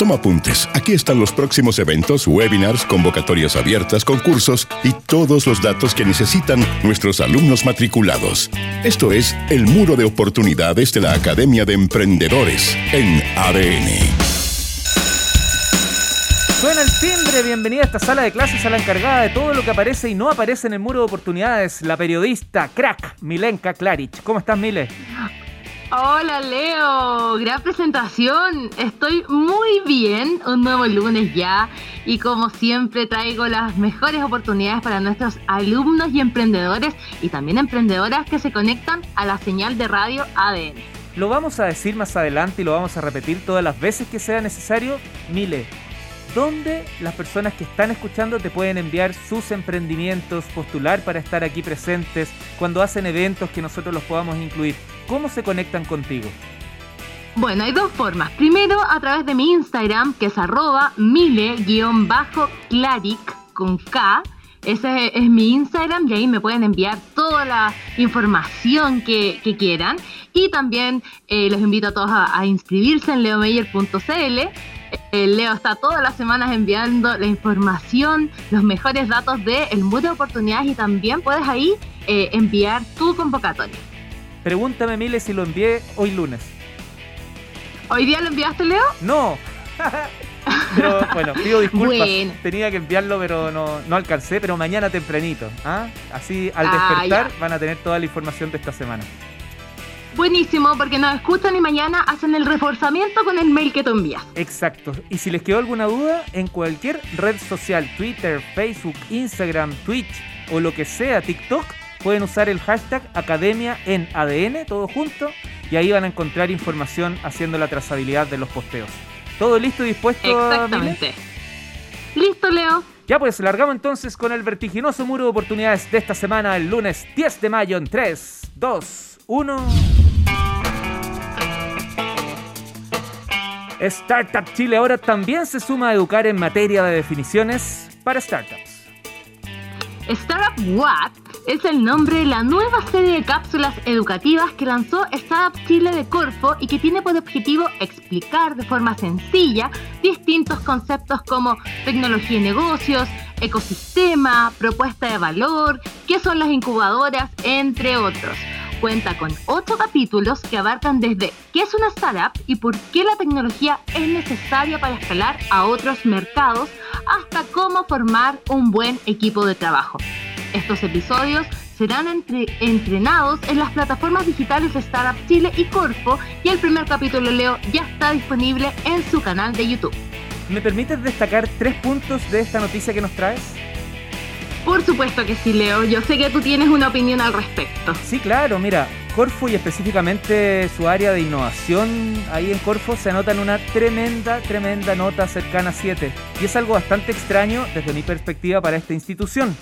Toma apuntes. Aquí están los próximos eventos, webinars, convocatorias abiertas, concursos y todos los datos que necesitan nuestros alumnos matriculados. Esto es el muro de oportunidades de la Academia de Emprendedores en ADN. Suena el timbre, bienvenida a esta sala de clases a la encargada de todo lo que aparece y no aparece en el muro de oportunidades, la periodista crack Milenka Klarich. ¿Cómo estás, Mile? Hola Leo, gran presentación. Estoy muy bien, un nuevo lunes ya y como siempre traigo las mejores oportunidades para nuestros alumnos y emprendedores y también emprendedoras que se conectan a la señal de radio ADN. Lo vamos a decir más adelante y lo vamos a repetir todas las veces que sea necesario. Mile, ¿Dónde las personas que están escuchando te pueden enviar sus emprendimientos, postular para estar aquí presentes, cuando hacen eventos que nosotros los podamos incluir? ¿Cómo se conectan contigo? Bueno, hay dos formas. Primero, a través de mi Instagram, que es arroba mile-claric con K. Ese es mi Instagram y ahí me pueden enviar toda la información que, quieran. Y también eh, los invito a todos a, inscribirse en leomeyer.cl el Leo está todas las semanas enviando la información, los mejores datos de el muro de oportunidades y también puedes ahí eh, enviar tu convocatoria. Pregúntame, Mile, si lo envié hoy lunes. ¿Hoy día lo enviaste, Leo? No. pero bueno, pido disculpas. Tenía que enviarlo, pero no, no alcancé. Pero mañana tempranito. ¿ah? Así al ah, despertar van a tener toda la información de esta semana. Buenísimo, porque nos escuchan y mañana hacen el reforzamiento con el mail que tú envías. Exacto. Y si les quedó alguna duda, en cualquier red social, Twitter, Facebook, Instagram, Twitch o lo que sea, TikTok, pueden usar el hashtag Academia en ADN, todo junto, y ahí van a encontrar información haciendo la trazabilidad de los posteos. ¿Todo listo y dispuesto? Exactamente. Listo, Leo. Ya pues, largamos entonces con el vertiginoso muro de oportunidades de esta semana, el lunes 10 de mayo, en 3, 2, 1. Startup Chile ahora también se suma a educar en materia de definiciones para startups. Startup What es el nombre de la nueva serie de cápsulas educativas que lanzó Startup Chile de Corfo y que tiene por objetivo explicar de forma sencilla distintos conceptos como tecnología y negocios, ecosistema, propuesta de valor, qué son las incubadoras, entre otros cuenta con ocho capítulos que abarcan desde qué es una startup y por qué la tecnología es necesaria para escalar a otros mercados, hasta cómo formar un buen equipo de trabajo. Estos episodios serán entrenados en las plataformas digitales de Startup Chile y Corfo y el primer capítulo, Leo, ya está disponible en su canal de YouTube. ¿Me permites destacar tres puntos de esta noticia que nos traes? Por supuesto que sí, Leo. Yo sé que tú tienes una opinión al respecto. Sí, claro. Mira, Corfo y específicamente su área de innovación ahí en Corfo se anotan una tremenda, tremenda nota cercana a 7. Y es algo bastante extraño desde mi perspectiva para esta institución.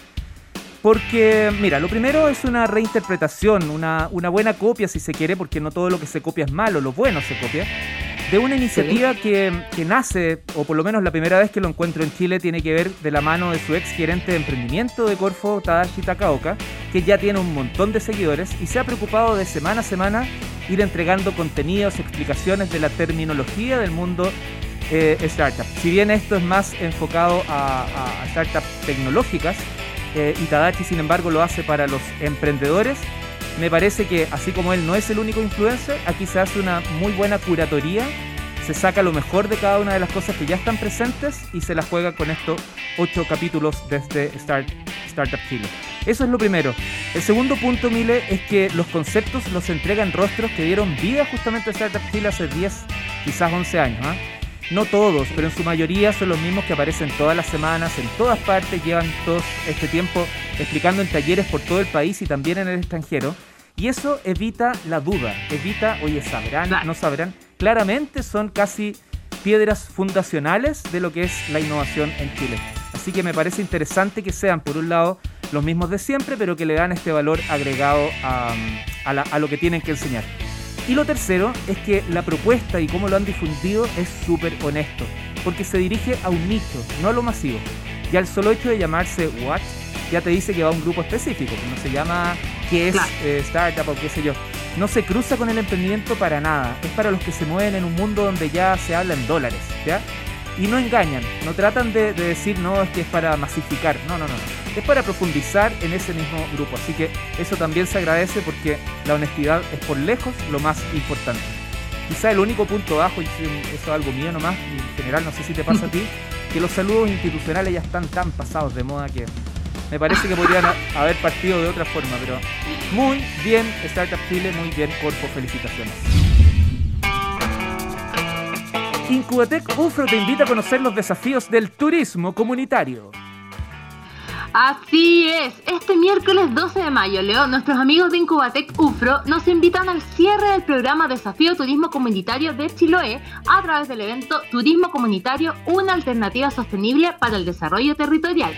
Porque, mira, lo primero es una reinterpretación, una, una buena copia si se quiere, porque no todo lo que se copia es malo, lo bueno se copia de una iniciativa que, nace, o por lo menos la primera vez que lo encuentro en Chile, tiene que ver de la mano de su ex gerente de emprendimiento de Corfo, Tadashi Takaoka, que ya tiene un montón de seguidores y se ha preocupado de semana a semana ir entregando contenidos, explicaciones de la terminología del mundo eh, startup. Si bien esto es más enfocado a, startups tecnológicas, eh, y Tadashi sin embargo lo hace para los emprendedores, me parece que así como él no es el único influencer, aquí se hace una muy buena curatoría, se saca lo mejor de cada una de las cosas que ya están presentes y se las juega con estos ocho capítulos desde Start, Startup Chile. Eso es lo primero. El segundo punto, Mile, es que los conceptos los entregan rostros que dieron vida justamente a Startup Chile hace 10, quizás 11 años. ¿ah? No todos, pero en su mayoría son los mismos que aparecen todas las semanas, en todas partes, llevan todo este tiempo explicando en talleres por todo el país y también en el extranjero. Y eso evita la duda, evita, oye, sabrán, no sabrán. Claramente son casi piedras fundacionales de lo que es la innovación en Chile. Así que me parece interesante que sean, por un lado, los mismos de siempre, pero que le dan este valor agregado a, a lo que tienen que enseñar. Y lo tercero es que la propuesta y cómo lo han difundido es súper honesto, porque se dirige a un nicho, no a lo masivo. Y al solo hecho de llamarse What ya te dice que va a un grupo específico, que no se llama qué es eh, startup o qué sé yo. no se cruza con el emprendimiento para nada. Es para los que se mueven en un mundo donde ya se habla en dólares, ¿ya? Y no engañan, no tratan de, decir, no, es que es para masificar. No, no, no, no. Es para profundizar en ese mismo grupo. Así que eso también se agradece porque la honestidad es por lejos lo más importante. Quizá el único punto bajo, y eso es algo mío nomás, y en general no sé si te pasa a ti, que los saludos institucionales ya están tan pasados de moda que me parece que podrían haber partido de otra forma, pero muy bien Startup Chile, muy bien Corpo, felicitaciones. Incubatec UFRO te invita a conocer los desafíos del turismo comunitario. Así es, este miércoles 12 de mayo, Leo, nuestros amigos de Incubatec UFRO nos invitan al cierre del programa Desafío Turismo Comunitario de Chiloé a través del evento Turismo Comunitario, una alternativa sostenible para el desarrollo territorial.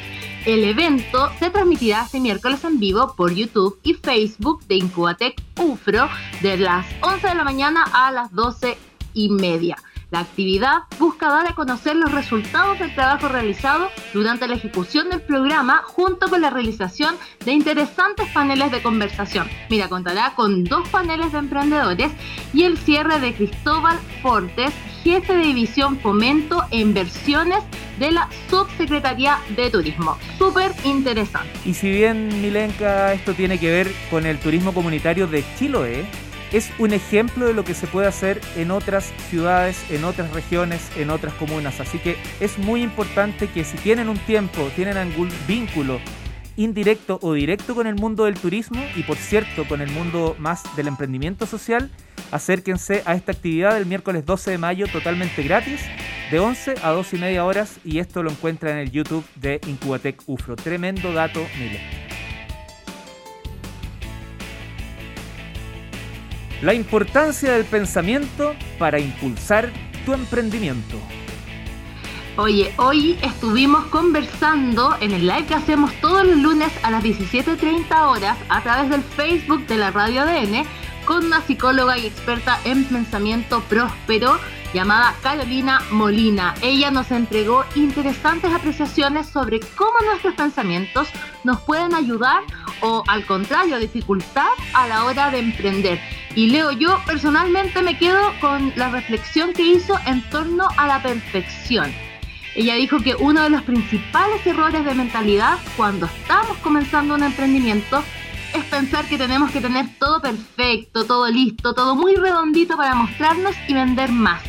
El evento se transmitirá este miércoles en vivo por YouTube y Facebook de Incubatec UFRO de las 11 de la mañana a las 12 y media. La actividad busca dar a conocer los resultados del trabajo realizado durante la ejecución del programa junto con la realización de interesantes paneles de conversación. Mira, contará con dos paneles de emprendedores y el cierre de Cristóbal Fortes, jefe de división Fomento e Inversiones de la Subsecretaría de Turismo. Súper interesante. Y si bien, Milenka, esto tiene que ver con el turismo comunitario de Chiloé, es un ejemplo de lo que se puede hacer en otras ciudades, en otras regiones, en otras comunas. Así que es muy importante que si tienen un tiempo, tienen algún vínculo indirecto o directo con el mundo del turismo y por cierto con el mundo más del emprendimiento social, acérquense a esta actividad del miércoles 12 de mayo totalmente gratis de 11 a 12 y media horas y esto lo encuentra en el YouTube de Incubatec UFRO. Tremendo dato, Mile. La importancia del pensamiento para impulsar tu emprendimiento. Oye, hoy estuvimos conversando en el live que hacemos todos los lunes a las 17.30 horas a través del Facebook de la Radio ADN con una psicóloga y experta en pensamiento próspero llamada Carolina Molina. Ella nos entregó interesantes apreciaciones sobre cómo nuestros pensamientos nos pueden ayudar o al contrario dificultar a la hora de emprender. Y Leo, yo personalmente me quedo con la reflexión que hizo en torno a la perfección. Ella dijo que uno de los principales errores de mentalidad cuando estamos comenzando un emprendimiento es pensar que tenemos que tener todo perfecto, todo listo, todo muy redondito para mostrarnos y vender más.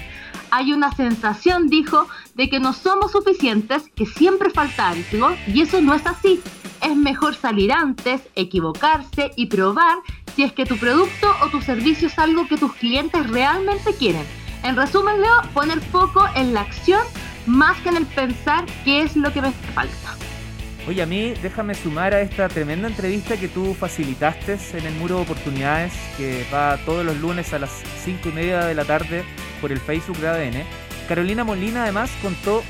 Hay una sensación, dijo, de que no somos suficientes, que siempre falta algo, y eso no es así. Es mejor salir antes, equivocarse y probar si es que tu producto o tu servicio es algo que tus clientes realmente quieren. En resumen, Leo, poner foco en la acción más que en el pensar qué es lo que me falta. Oye, a mí déjame sumar a esta tremenda entrevista que tú facilitaste en el Muro de Oportunidades, que va todos los lunes a las 5 y media de la tarde por el Facebook de ADN. Carolina Molina además contó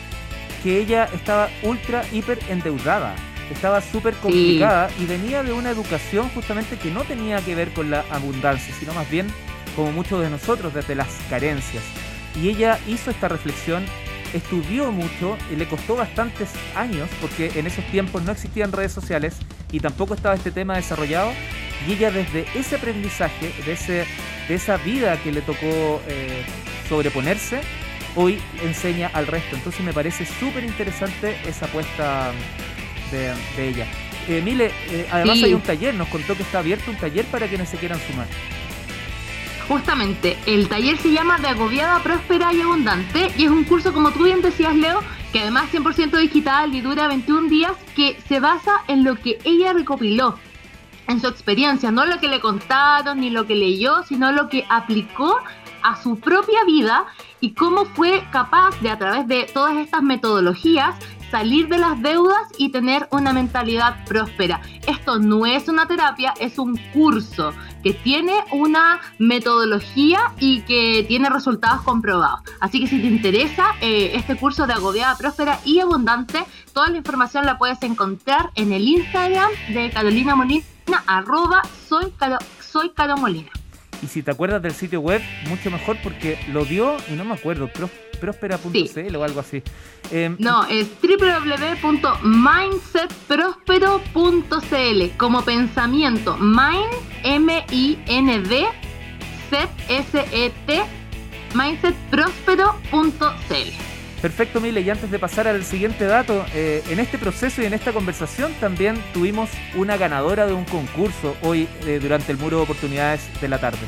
que ella estaba ultra, hiper endeudada estaba súper complicada y venía de una educación justamente que no tenía que ver con la abundancia, sino más bien, como muchos de nosotros, desde las carencias. Y ella hizo esta reflexión, estudió mucho y le costó bastantes años, porque en esos tiempos no existían redes sociales y tampoco estaba este tema desarrollado. Y ella desde ese aprendizaje, de, ese, de esa vida que le tocó eh, sobreponerse, hoy enseña al resto. Entonces me parece súper interesante esa apuesta de, ella. Eh, Mile, eh, además hay un taller, nos contó que está abierto un taller para quienes se quieran sumar. Justamente, el taller se llama De Agobiada, Próspera y Abundante y es un curso, como tú bien decías, Leo, que además 100% digital y dura 21 días, que se basa en lo que ella recopiló, en su experiencia, no lo que le contaron ni lo que leyó, sino lo que aplicó a su propia vida y cómo fue capaz de a través de todas estas metodologías salir de las deudas y tener una mentalidad próspera. Esto no es una terapia, es un curso que tiene una metodología y que tiene resultados comprobados. Así que si te interesa eh, este curso de agobiada, próspera y abundante, toda la información la puedes encontrar en el Instagram de Carolina Molina, arroba soy, Caro Molina. Y si te acuerdas del sitio web, mucho mejor porque lo dio, y no me acuerdo, próspera.cl o algo así. Em, no, es www.mindsetprospero.cl como pensamiento, mind, M-I-N-D, Mindset, S-E-T, mindsetprospero.cl. Perfecto, Mile. Y antes de pasar al siguiente dato, eh, en este proceso y en esta conversación también tuvimos una ganadora de un concurso hoy eh, durante el muro de oportunidades de la tarde.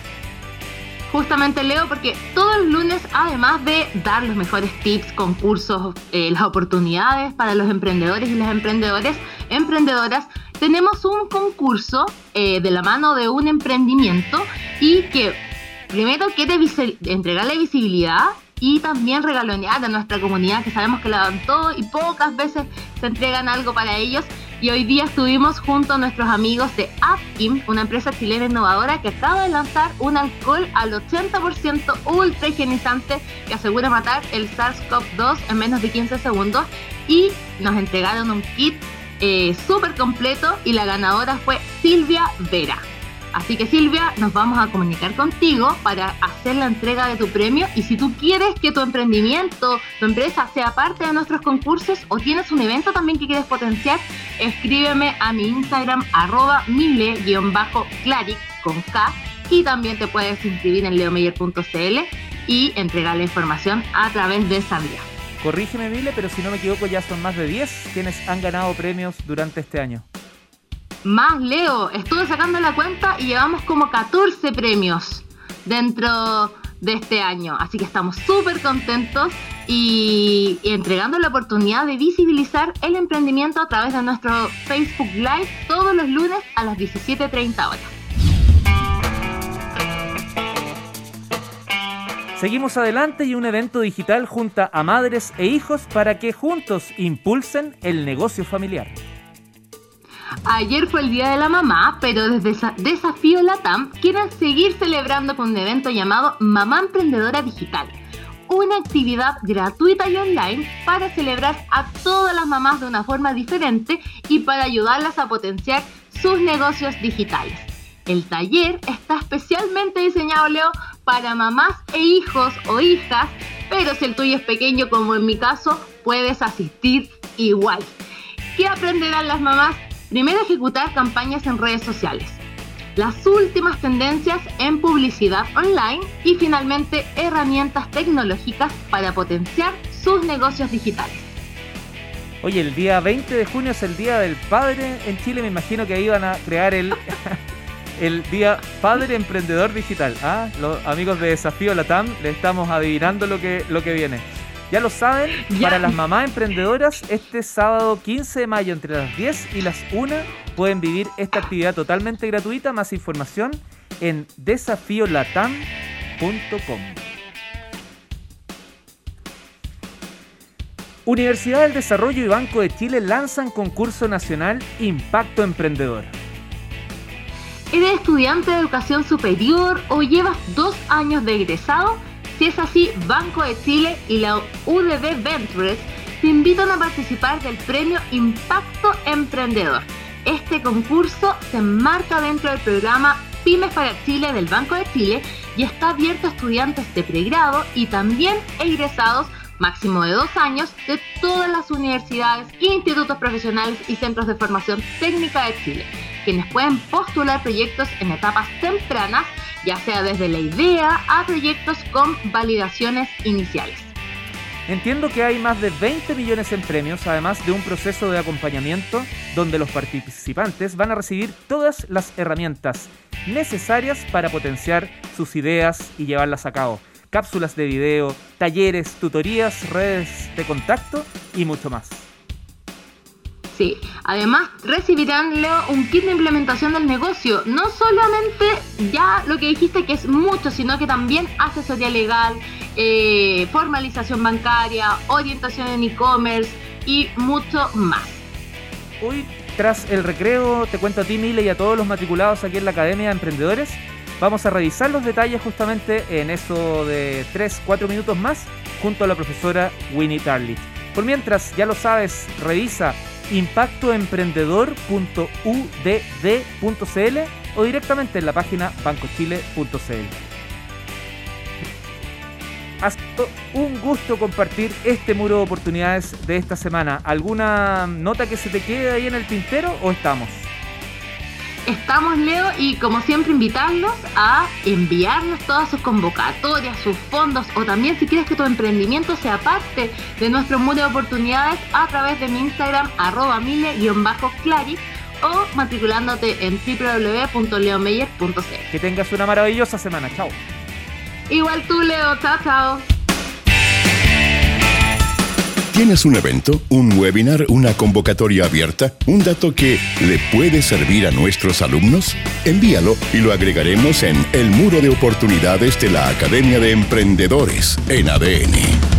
Justamente Leo, porque todos los lunes, además de dar los mejores tips, concursos, eh, las oportunidades para los emprendedores y las emprendedoras, emprendedoras, tenemos un concurso de la mano de un emprendimiento y que primero quiere entregarle visibilidad y también regalonear a nuestra comunidad que sabemos que la dan todo y pocas veces se entregan algo para ellos. Y hoy día estuvimos junto a nuestros amigos de Apkim, una empresa chilena innovadora que acaba de lanzar un alcohol al 80% ultra higienizante que asegura matar el SARS-CoV-2 en menos de 15 segundos. Y nos entregaron un kit eh, súper completo y la ganadora fue Silvia Vera. Así que Silvia, nos vamos a comunicar contigo para hacer la entrega de tu premio y si tú quieres que tu emprendimiento, tu empresa sea parte de nuestros concursos o tienes un evento también que quieres potenciar, escríbeme a mi Instagram arroba mile-claric con K y también te puedes inscribir en leomeyer.cl y entregar la información a través de esa vía. Corrígeme, Mile, pero si no me equivoco ya son más de 10 quienes han ganado premios durante este año. Más Leo, estuve sacando la cuenta y llevamos como 14 premios dentro de este año. Así que estamos súper contentos y, entregando la oportunidad de visibilizar el emprendimiento a través de nuestro Facebook Live todos los lunes a las 17.30 horas. Seguimos adelante y un evento digital junta a madres e hijos para que juntos impulsen el negocio familiar. Ayer fue el Día de la Mamá, pero desde Desafío Latam quieren seguir celebrando con un evento llamado Mamá Emprendedora Digital. Una actividad gratuita y online para celebrar a todas las mamás de una forma diferente y para ayudarlas a potenciar sus negocios digitales. El taller está especialmente diseñado, Leo, para mamás e hijos o hijas, pero si el tuyo es pequeño como en mi caso, puedes asistir igual. ¿Qué aprenderán las mamás? Primero, ejecutar campañas en redes sociales. Las últimas tendencias en publicidad online y finalmente herramientas tecnológicas para potenciar sus negocios digitales. Oye, el día 20 de junio es el Día del Padre en Chile. Me imagino que iban a crear el, el Día Padre Emprendedor Digital. ¿ah? Los amigos de Desafío Latam le estamos adivinando lo que, lo que viene. Ya lo saben, para las mamás emprendedoras, este sábado 15 de mayo entre las 10 y las 1 pueden vivir esta actividad totalmente gratuita. Más información en desafiolatam.com. Universidad del Desarrollo y Banco de Chile lanzan concurso nacional Impacto Emprendedor. ¿Eres estudiante de educación superior o llevas dos años de egresado? Si es así, Banco de Chile y la UDB Ventures te invitan a participar del premio Impacto Emprendedor. Este concurso se enmarca dentro del programa Pymes para Chile del Banco de Chile y está abierto a estudiantes de pregrado y también egresados máximo de dos años de todas las universidades, institutos profesionales y centros de formación técnica de Chile, quienes pueden postular proyectos en etapas tempranas ya sea desde la idea a proyectos con validaciones iniciales. Entiendo que hay más de 20 millones en premios, además de un proceso de acompañamiento donde los participantes van a recibir todas las herramientas necesarias para potenciar sus ideas y llevarlas a cabo. Cápsulas de video, talleres, tutorías, redes de contacto y mucho más. Sí, además recibirán Leo un kit de implementación del negocio. No solamente ya lo que dijiste que es mucho, sino que también asesoría legal, eh, formalización bancaria, orientación en e-commerce y mucho más. Hoy, tras el recreo, te cuento a ti, Mile, y a todos los matriculados aquí en la Academia de Emprendedores. Vamos a revisar los detalles justamente en eso de 3-4 minutos más junto a la profesora Winnie Tarly. Por mientras, ya lo sabes, revisa impactoemprendedor.udb.cl o directamente en la página bancochile.cl. Ha sido un gusto compartir este muro de oportunidades de esta semana. ¿Alguna nota que se te quede ahí en el tintero o estamos? Estamos, Leo, y como siempre invitarlos a enviarnos todas sus convocatorias, sus fondos, o también si quieres que tu emprendimiento sea parte de nuestro mundo de oportunidades a través de mi Instagram, arroba mile-clary, o matriculándote en www.leomeyer.cl. Que tengas una maravillosa semana. Chao. Igual tú, Leo. Chao, chao. ¿Tienes un evento, un webinar, una convocatoria abierta, un dato que le puede servir a nuestros alumnos? Envíalo y lo agregaremos en el muro de oportunidades de la Academia de Emprendedores en ADN.